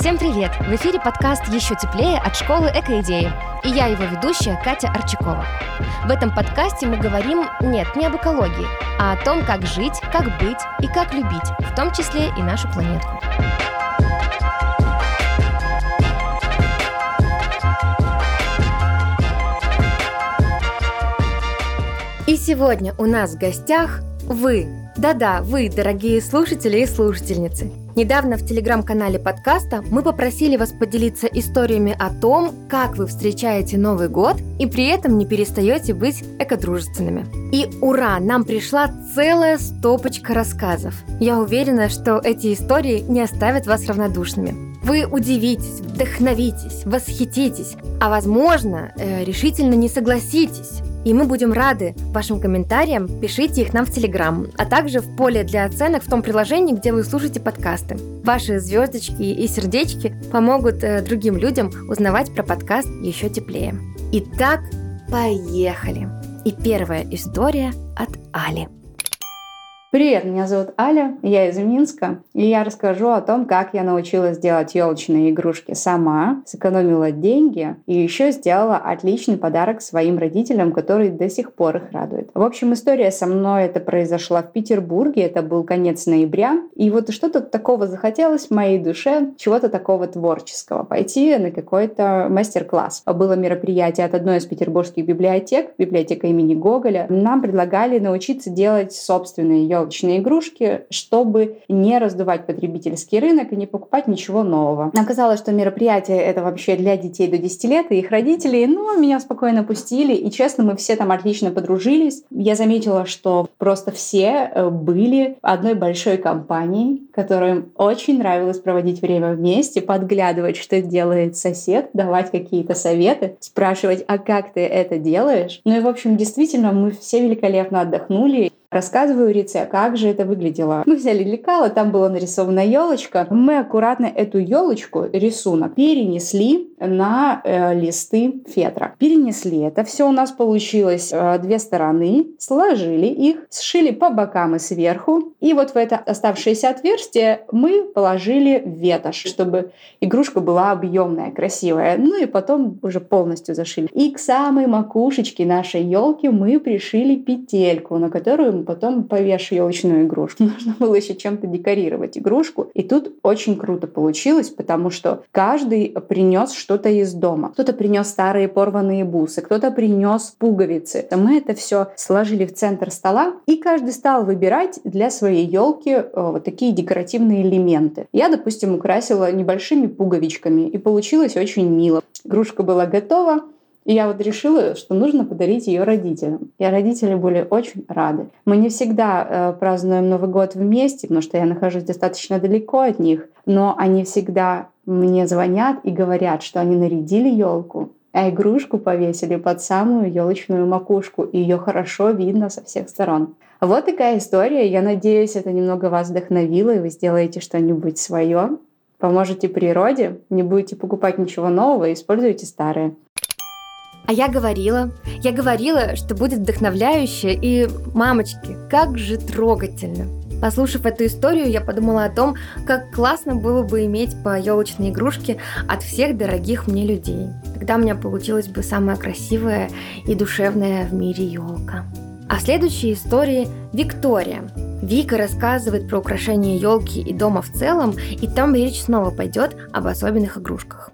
Всем привет! В эфире подкаст «Еще теплее» от школы «Экоидеи». И я его ведущая Катя Арчакова. В этом подкасте мы говорим, нет, не об экологии, а о том, как жить, как быть и как любить, в том числе и нашу планетку. И сегодня у нас в гостях вы. Да-да, вы, дорогие слушатели и слушательницы. Недавно в телеграм-канале подкаста мы попросили вас поделиться историями о том, как вы встречаете Новый год и при этом не перестаете быть экодружественными. И ура, нам пришла целая стопочка рассказов. Я уверена, что эти истории не оставят вас равнодушными. Вы удивитесь, вдохновитесь, восхититесь, а возможно, э, решительно не согласитесь. И мы будем рады вашим комментариям. Пишите их нам в Телеграм, а также в поле для оценок в том приложении, где вы слушаете подкасты. Ваши звездочки и сердечки помогут э, другим людям узнавать про подкаст еще теплее. Итак, поехали! И первая история от Али. Привет, меня зовут Аля, я из Минска, и я расскажу о том, как я научилась делать елочные игрушки сама, сэкономила деньги и еще сделала отличный подарок своим родителям, который до сих пор их радует. В общем, история со мной это произошла в Петербурге, это был конец ноября, и вот что-то такого захотелось в моей душе, чего-то такого творческого, пойти на какой-то мастер-класс. Было мероприятие от одной из петербургских библиотек, библиотека имени Гоголя. Нам предлагали научиться делать собственные елочные игрушки, чтобы не раздувать потребительский рынок и не покупать ничего нового. Оказалось, что мероприятие это вообще для детей до 10 лет и их родителей, но меня спокойно пустили, и честно, мы все там отлично подружились. Я заметила, что просто все э, были одной большой компанией, которым очень нравилось проводить время вместе, подглядывать, что делает сосед, давать какие-то советы, спрашивать, а как ты это делаешь? Ну и, в общем, действительно, мы все великолепно отдохнули. Рассказываю рецепт, как же это выглядело. Мы взяли лекало, там была нарисована елочка. Мы аккуратно эту елочку, рисунок, перенесли на э, листы фетра. Перенесли это. Все у нас получилось э, две стороны. Сложили их, сшили по бокам и сверху. И вот в это оставшееся отверстие мы положили ветошь, чтобы игрушка была объемная, красивая. Ну и потом уже полностью зашили. И к самой макушечке нашей елки мы пришили петельку, на которую потом повешу елочную игрушку. Нужно было еще чем-то декорировать игрушку. И тут очень круто получилось, потому что каждый принес что-то из дома. Кто-то принес старые порванные бусы, кто-то принес пуговицы. Мы это все сложили в центр стола, и каждый стал выбирать для своей елки э, вот такие декоративные элементы. Я, допустим, украсила небольшими пуговичками, и получилось очень мило. Игрушка была готова, и я вот решила, что нужно подарить ее родителям. И родители были очень рады. Мы не всегда э, празднуем Новый год вместе, потому что я нахожусь достаточно далеко от них, но они всегда мне звонят и говорят, что они нарядили елку, а игрушку повесили под самую елочную макушку, и ее хорошо видно со всех сторон. Вот такая история. Я надеюсь, это немного вас вдохновило, и вы сделаете что-нибудь свое. Поможете природе, не будете покупать ничего нового, используйте старое. А я говорила, я говорила, что будет вдохновляюще, и, мамочки, как же трогательно. Послушав эту историю, я подумала о том, как классно было бы иметь по елочной игрушке от всех дорогих мне людей. Тогда у меня получилась бы самая красивая и душевная в мире елка. А в следующей истории Виктория. Вика рассказывает про украшение елки и дома в целом, и там речь снова пойдет об особенных игрушках.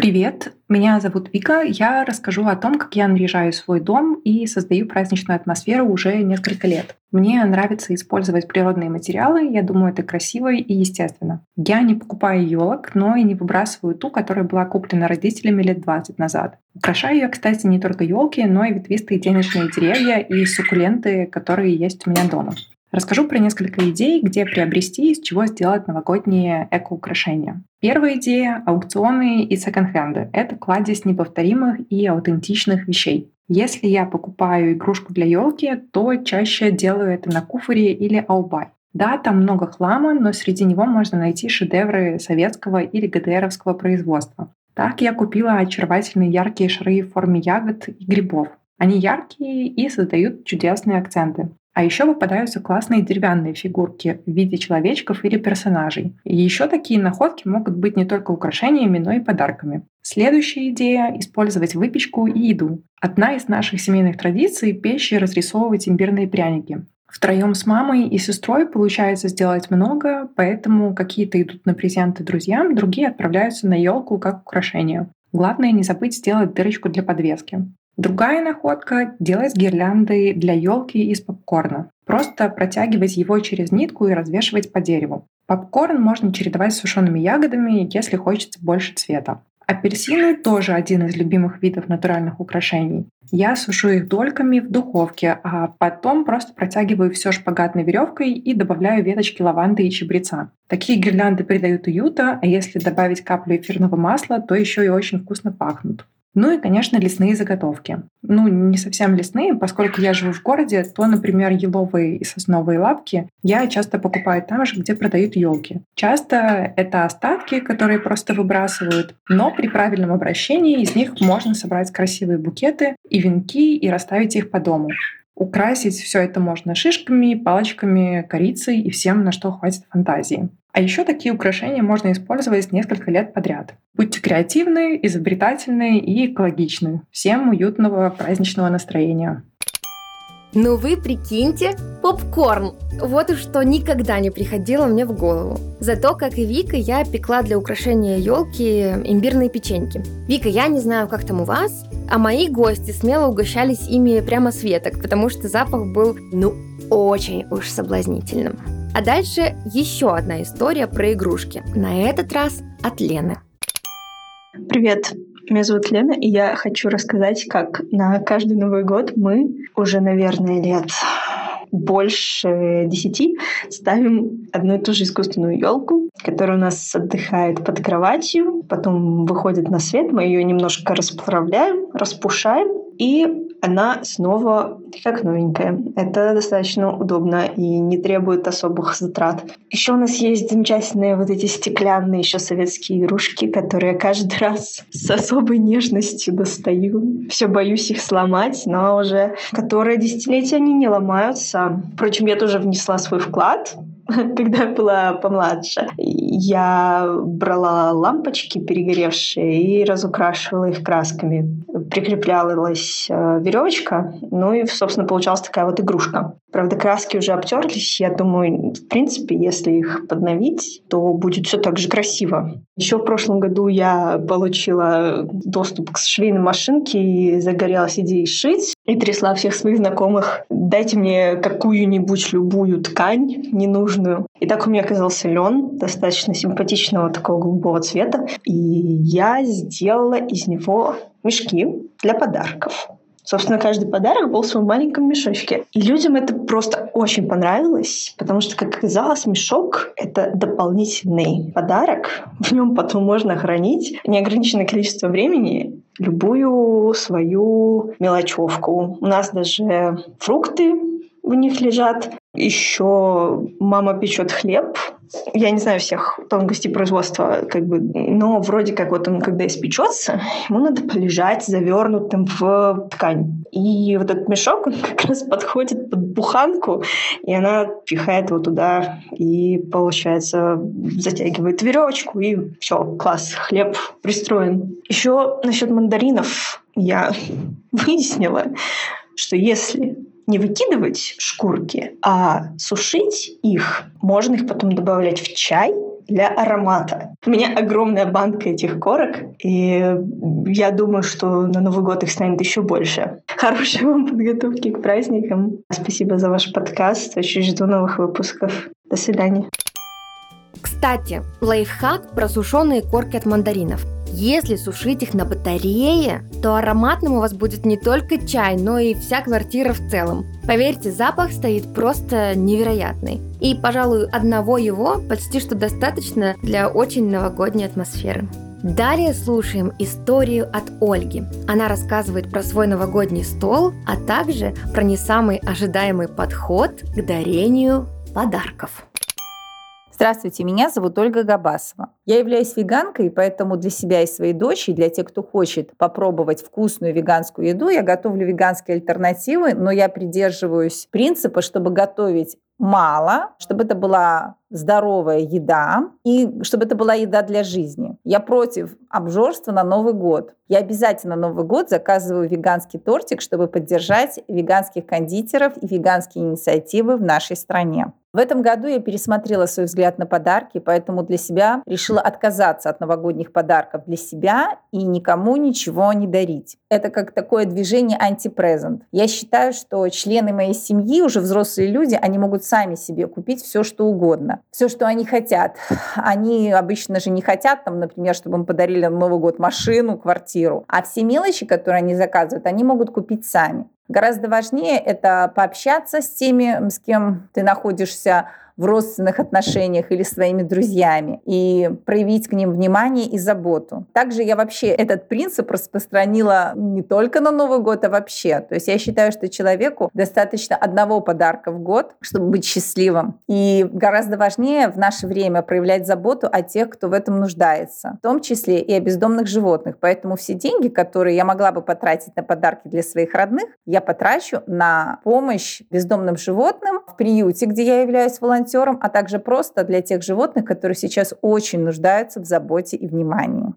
Привет, меня зовут Вика. Я расскажу о том, как я наряжаю свой дом и создаю праздничную атмосферу уже несколько лет. Мне нравится использовать природные материалы, я думаю, это красиво и естественно. Я не покупаю елок, но и не выбрасываю ту, которая была куплена родителями лет 20 назад. Украшаю я, кстати, не только елки, но и ветвистые денежные деревья и суккуленты, которые есть у меня дома. Расскажу про несколько идей, где приобрести и из чего сделать новогодние эко-украшения. Первая идея — аукционы и секонд-хенды. Это кладезь неповторимых и аутентичных вещей. Если я покупаю игрушку для елки, то чаще делаю это на куфоре или аубай. Да, там много хлама, но среди него можно найти шедевры советского или ГДРовского производства. Так я купила очаровательные яркие шары в форме ягод и грибов. Они яркие и создают чудесные акценты. А еще попадаются классные деревянные фигурки в виде человечков или персонажей. И еще такие находки могут быть не только украшениями, но и подарками. Следующая идея — использовать выпечку и еду. Одна из наших семейных традиций — печь и разрисовывать имбирные пряники. Втроем с мамой и сестрой получается сделать много, поэтому какие-то идут на презенты друзьям, другие отправляются на елку как украшение. Главное не забыть сделать дырочку для подвески. Другая находка — делать гирлянды для елки из попкорна. Просто протягивать его через нитку и развешивать по дереву. Попкорн можно чередовать с сушеными ягодами, если хочется больше цвета. Апельсины тоже один из любимых видов натуральных украшений. Я сушу их дольками в духовке, а потом просто протягиваю все шпагатной веревкой и добавляю веточки лаванды и чабреца. Такие гирлянды придают уюта, а если добавить каплю эфирного масла, то еще и очень вкусно пахнут. Ну и, конечно, лесные заготовки. Ну, не совсем лесные, поскольку я живу в городе, то, например, еловые и сосновые лапки я часто покупаю там же, где продают елки. Часто это остатки, которые просто выбрасывают, но при правильном обращении из них можно собрать красивые букеты и венки и расставить их по дому. Украсить все это можно шишками, палочками, корицей и всем, на что хватит фантазии. А еще такие украшения можно использовать несколько лет подряд. Будьте креативны, изобретательны и экологичны. Всем уютного праздничного настроения. Ну вы прикиньте, попкорн. Вот уж что никогда не приходило мне в голову. Зато, как и Вика, я пекла для украшения елки имбирные печеньки. Вика, я не знаю, как там у вас, а мои гости смело угощались ими прямо с веток, потому что запах был, ну, очень уж соблазнительным. А дальше еще одна история про игрушки. На этот раз от Лены. Привет, меня зовут Лена, и я хочу рассказать, как на каждый Новый год мы уже, наверное, лет больше десяти ставим одну и ту же искусственную елку, которая у нас отдыхает под кроватью, потом выходит на свет, мы ее немножко расправляем, распушаем, и она снова как новенькая. Это достаточно удобно и не требует особых затрат. Еще у нас есть замечательные вот эти стеклянные еще советские игрушки, которые я каждый раз с особой нежностью достаю. Все боюсь их сломать, но уже которые десятилетия они не ломаются. Впрочем, я тоже внесла свой вклад когда была помладше, я брала лампочки перегоревшие и разукрашивала их красками. Прикреплялась э, веревочка, ну и, собственно, получалась такая вот игрушка. Правда, краски уже обтерлись. Я думаю, в принципе, если их подновить, то будет все так же красиво. Еще в прошлом году я получила доступ к швейной машинке и загорелась идеей шить. И трясла всех своих знакомых. Дайте мне какую-нибудь любую ткань ненужную. И так у меня оказался лен, достаточно симпатичного такого голубого цвета. И я сделала из него мешки для подарков. Собственно, каждый подарок был в своем маленьком мешочке. И людям это просто очень понравилось, потому что, как оказалось, мешок — это дополнительный подарок. В нем потом можно хранить неограниченное количество времени любую свою мелочевку. У нас даже фрукты в них лежат. Еще мама печет хлеб. Я не знаю всех тонкостей производства, как бы, но вроде как вот он, когда испечется, ему надо полежать завернутым в ткань. И вот этот мешок, он как раз подходит под буханку, и она пихает его туда, и, получается, затягивает веревочку, и все, класс, хлеб пристроен. Еще насчет мандаринов я выяснила, что если не выкидывать шкурки, а сушить их. Можно их потом добавлять в чай для аромата. У меня огромная банка этих корок, и я думаю, что на Новый год их станет еще больше. Хорошей вам подготовки к праздникам. Спасибо за ваш подкаст. Очень жду новых выпусков. До свидания. Кстати, лайфхак про сушеные корки от мандаринов – если сушить их на батарее, то ароматным у вас будет не только чай, но и вся квартира в целом. Поверьте, запах стоит просто невероятный. И, пожалуй, одного его почти что достаточно для очень новогодней атмосферы. Далее слушаем историю от Ольги. Она рассказывает про свой новогодний стол, а также про не самый ожидаемый подход к дарению подарков. Здравствуйте, меня зовут Ольга Габасова. Я являюсь веганкой, поэтому для себя и своей дочери, для тех, кто хочет попробовать вкусную веганскую еду, я готовлю веганские альтернативы, но я придерживаюсь принципа, чтобы готовить мало, чтобы это была здоровая еда и чтобы это была еда для жизни. Я против обжорства на Новый год. Я обязательно на Новый год заказываю веганский тортик, чтобы поддержать веганских кондитеров и веганские инициативы в нашей стране. В этом году я пересмотрела свой взгляд на подарки, поэтому для себя решила отказаться от новогодних подарков для себя и никому ничего не дарить. Это как такое движение антипрезент. Я считаю, что члены моей семьи, уже взрослые люди, они могут сами себе купить все, что угодно, все, что они хотят. Они обычно же не хотят, там, например, чтобы им подарили на Новый год машину, квартиру. А все мелочи, которые они заказывают, они могут купить сами. Гораздо важнее это пообщаться с теми, с кем ты находишься в родственных отношениях или своими друзьями и проявить к ним внимание и заботу. Также я вообще этот принцип распространила не только на Новый год, а вообще. То есть я считаю, что человеку достаточно одного подарка в год, чтобы быть счастливым. И гораздо важнее в наше время проявлять заботу о тех, кто в этом нуждается, в том числе и о бездомных животных. Поэтому все деньги, которые я могла бы потратить на подарки для своих родных, я потрачу на помощь бездомным животным в приюте, где я являюсь волонтером, волонтерам, а также просто для тех животных, которые сейчас очень нуждаются в заботе и внимании.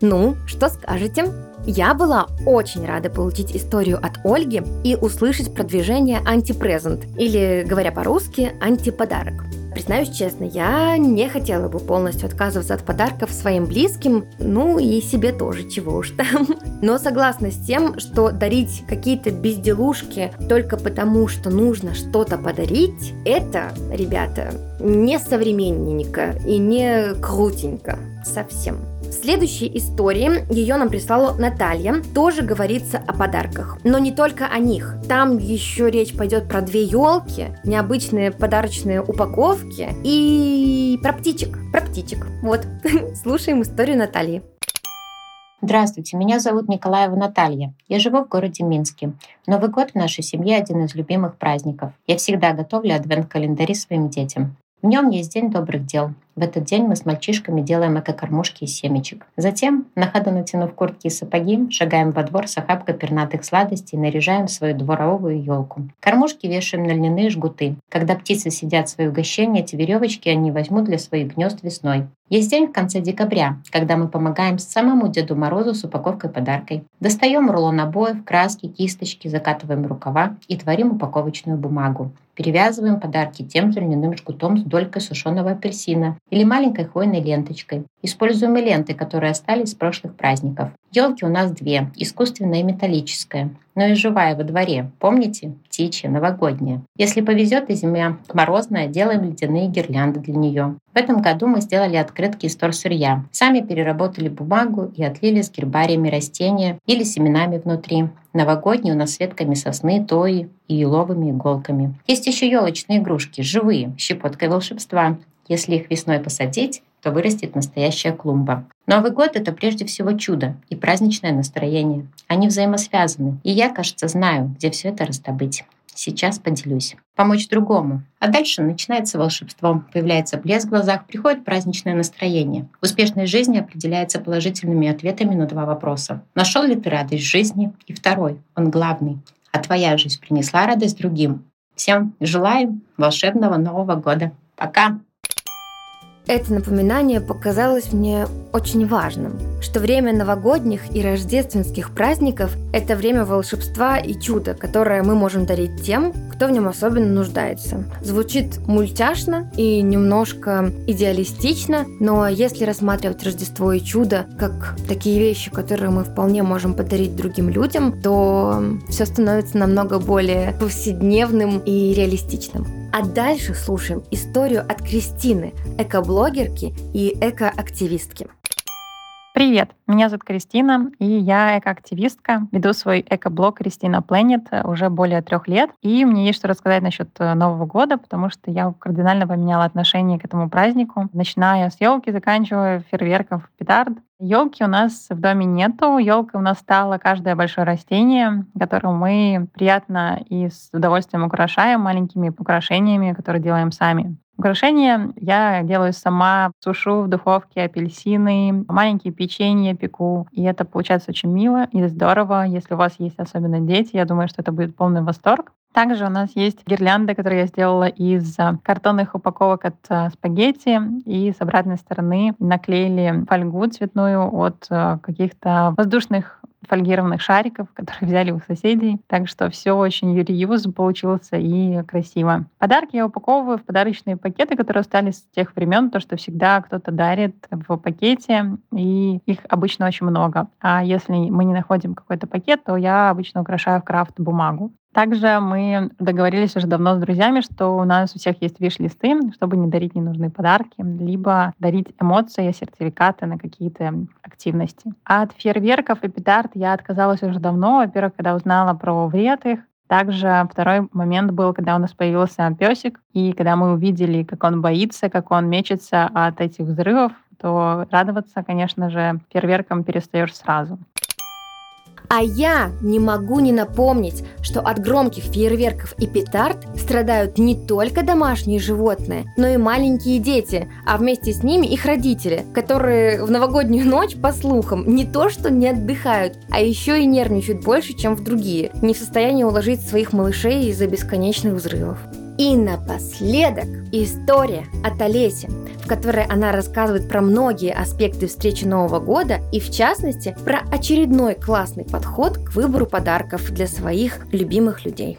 Ну, что скажете? Я была очень рада получить историю от Ольги и услышать продвижение антипрезент, или, говоря по-русски, антиподарок. Признаюсь честно, я не хотела бы полностью отказываться от подарков своим близким, ну и себе тоже, чего уж там. Но согласна с тем, что дарить какие-то безделушки только потому, что нужно что-то подарить, это, ребята, не современненько и не крутенько совсем. Следующей истории, ее нам прислала Наталья, тоже говорится о подарках. Но не только о них. Там еще речь пойдет про две елки, необычные подарочные упаковки и про птичек. Про птичек. Вот. Слушаем историю Натальи. Здравствуйте, меня зовут Николаева Наталья. Я живу в городе Минске. Новый год в нашей семье один из любимых праздников. Я всегда готовлю адвент-календари своим детям. В нем есть день добрых дел. В этот день мы с мальчишками делаем эко-кормушки из семечек. Затем, на ходу натянув куртки и сапоги, шагаем во двор с охапкой пернатых сладостей и наряжаем свою дворовую елку. Кормушки вешаем на льняные жгуты. Когда птицы сидят свои угощения, эти веревочки они возьмут для своих гнезд весной. Есть день в конце декабря, когда мы помогаем самому Деду Морозу с упаковкой подаркой. Достаем рулон обоев, краски, кисточки, закатываем рукава и творим упаковочную бумагу. Перевязываем подарки тем же льняным жгутом с долькой сушеного апельсина или маленькой хвойной ленточкой. Используем и ленты, которые остались с прошлых праздников. Елки у нас две, искусственная и металлическая, но и живая во дворе. Помните? Птичья, новогодняя. Если повезет и зима морозная, делаем ледяные гирлянды для нее. В этом году мы сделали открытки из торсырья. Сами переработали бумагу и отлили с гербариями растения или семенами внутри. Новогодние у нас с ветками сосны, тои и еловыми иголками. Есть еще елочные игрушки, живые, щепоткой волшебства. Если их весной посадить, то вырастет настоящая клумба. Новый год — это прежде всего чудо и праздничное настроение. Они взаимосвязаны, и я, кажется, знаю, где все это раздобыть. Сейчас поделюсь. Помочь другому. А дальше начинается волшебство. Появляется блеск в глазах, приходит праздничное настроение. Успешность жизни определяется положительными ответами на два вопроса. Нашел ли ты радость жизни? И второй, он главный. А твоя жизнь принесла радость другим? Всем желаем волшебного Нового года. Пока! Это напоминание показалось мне очень важным, что время новогодних и рождественских праздников – это время волшебства и чуда, которое мы можем дарить тем, кто в нем особенно нуждается. Звучит мультяшно и немножко идеалистично, но если рассматривать Рождество и чудо как такие вещи, которые мы вполне можем подарить другим людям, то все становится намного более повседневным и реалистичным. А дальше слушаем историю от Кристины, экоблогерки и экоактивистки. Привет! Меня зовут Кристина, и я экоактивистка. Веду свой экоблог Кристина Planet уже более трех лет. И мне есть что рассказать насчет э, Нового года, потому что я кардинально поменяла отношение к этому празднику, начиная с елки, заканчивая фейерверков, петард. Елки у нас в доме нету. Елка у нас стала каждое большое растение, которое мы приятно и с удовольствием украшаем маленькими украшениями, которые делаем сами. Украшения я делаю сама, сушу в духовке апельсины, маленькие печенья пеку. И это получается очень мило и здорово. Если у вас есть особенно дети, я думаю, что это будет полный восторг. Также у нас есть гирлянды, которые я сделала из картонных упаковок от э, спагетти. И с обратной стороны наклеили фольгу цветную от э, каких-то воздушных фольгированных шариков, которые взяли у соседей. Так что все очень reuse получился и красиво. Подарки я упаковываю в подарочные пакеты, которые остались с тех времен, то, что всегда кто-то дарит в пакете, и их обычно очень много. А если мы не находим какой-то пакет, то я обычно украшаю в крафт бумагу. Также мы договорились уже давно с друзьями, что у нас у всех есть виш-листы, чтобы не дарить ненужные подарки, либо дарить эмоции, сертификаты на какие-то активности. От фейерверков и петард я отказалась уже давно. Во-первых, когда узнала про вред их, также второй момент был, когда у нас появился песик, и когда мы увидели, как он боится, как он мечется от этих взрывов, то радоваться, конечно же, фейерверкам перестаешь сразу. А я не могу не напомнить, что от громких фейерверков и петард страдают не только домашние животные, но и маленькие дети, а вместе с ними их родители, которые в новогоднюю ночь, по слухам, не то что не отдыхают, а еще и нервничают больше, чем в другие, не в состоянии уложить своих малышей из-за бесконечных взрывов. И напоследок история от Олеси, в которой она рассказывает про многие аспекты встречи Нового года и, в частности, про очередной классный подход к выбору подарков для своих любимых людей.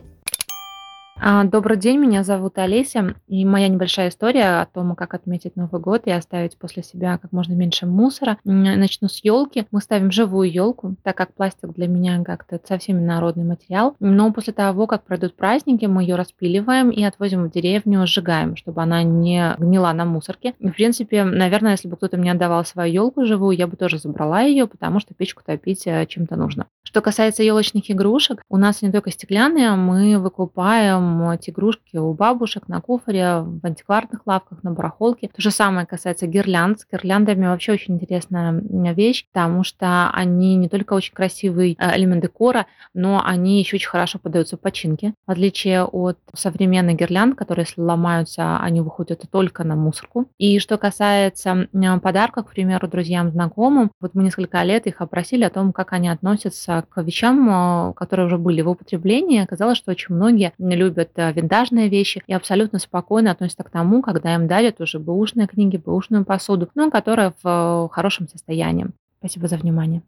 А, добрый день, меня зовут Олеся, и моя небольшая история о том, как отметить Новый год и оставить после себя как можно меньше мусора. Начну с елки. Мы ставим живую елку, так как пластик для меня как-то совсем народный материал. Но после того, как пройдут праздники, мы ее распиливаем и отвозим в деревню, сжигаем, чтобы она не гнила на мусорке. в принципе, наверное, если бы кто-то мне отдавал свою елку живую, я бы тоже забрала ее, потому что печку топить э, чем-то нужно. Что касается елочных игрушек, у нас не только стеклянные, мы выкупаем эти игрушки у бабушек на куфоре, в антикварных лавках, на барахолке. То же самое касается гирлянд. С гирляндами вообще очень интересная вещь, потому что они не только очень красивый э, элемент декора, но они еще очень хорошо поддаются починке. В отличие от современных гирлянд, которые, если ломаются, они выходят только на мусорку. И что касается подарков, к примеру, друзьям, знакомым, вот мы несколько лет их опросили о том, как они относятся к вещам, э, которые уже были в употреблении. Оказалось, что очень многие любят э, винтажные вещи и абсолютно спокойно относятся к тому, когда им дарят уже бэушные книги, бэушную посуду, но которая в э, хорошем состоянии. Спасибо за внимание.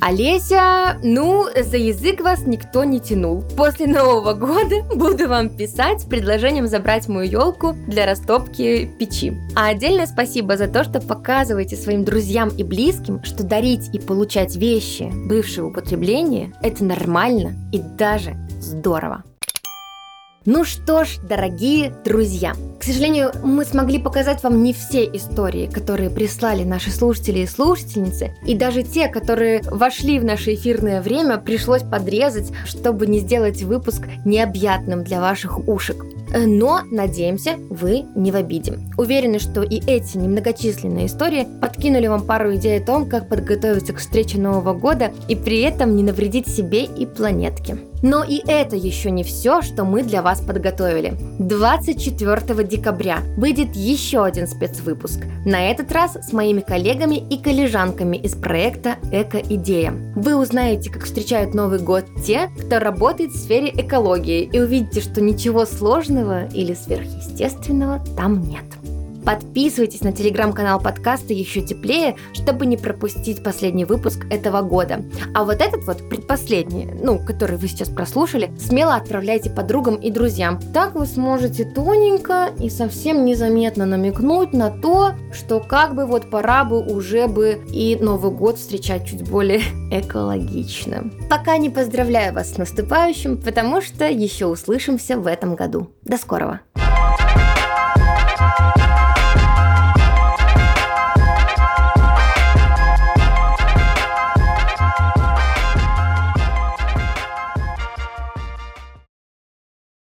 Олеся, ну, за язык вас никто не тянул. После Нового года буду вам писать с предложением забрать мою елку для растопки печи. А отдельное спасибо за то, что показываете своим друзьям и близким, что дарить и получать вещи бывшего употребления – это нормально и даже здорово. Ну что ж, дорогие друзья, к сожалению, мы смогли показать вам не все истории, которые прислали наши слушатели и слушательницы, и даже те, которые вошли в наше эфирное время, пришлось подрезать, чтобы не сделать выпуск необъятным для ваших ушек. Но, надеемся, вы не в обиде. Уверены, что и эти немногочисленные истории подкинули вам пару идей о том, как подготовиться к встрече Нового года и при этом не навредить себе и планетке. Но и это еще не все, что мы для вас подготовили. 24 декабря выйдет еще один спецвыпуск. На этот раз с моими коллегами и коллежанками из проекта «Эко-идея». Вы узнаете, как встречают Новый год те, кто работает в сфере экологии, и увидите, что ничего сложного или сверхъестественного там нет. Подписывайтесь на телеграм-канал подкаста «Еще теплее», чтобы не пропустить последний выпуск этого года. А вот этот вот, предпоследний, ну, который вы сейчас прослушали, смело отправляйте подругам и друзьям. Так вы сможете тоненько и совсем незаметно намекнуть на то, что как бы вот пора бы уже бы и Новый год встречать чуть более экологично. Пока не поздравляю вас с наступающим, потому что еще услышимся в этом году. До скорого!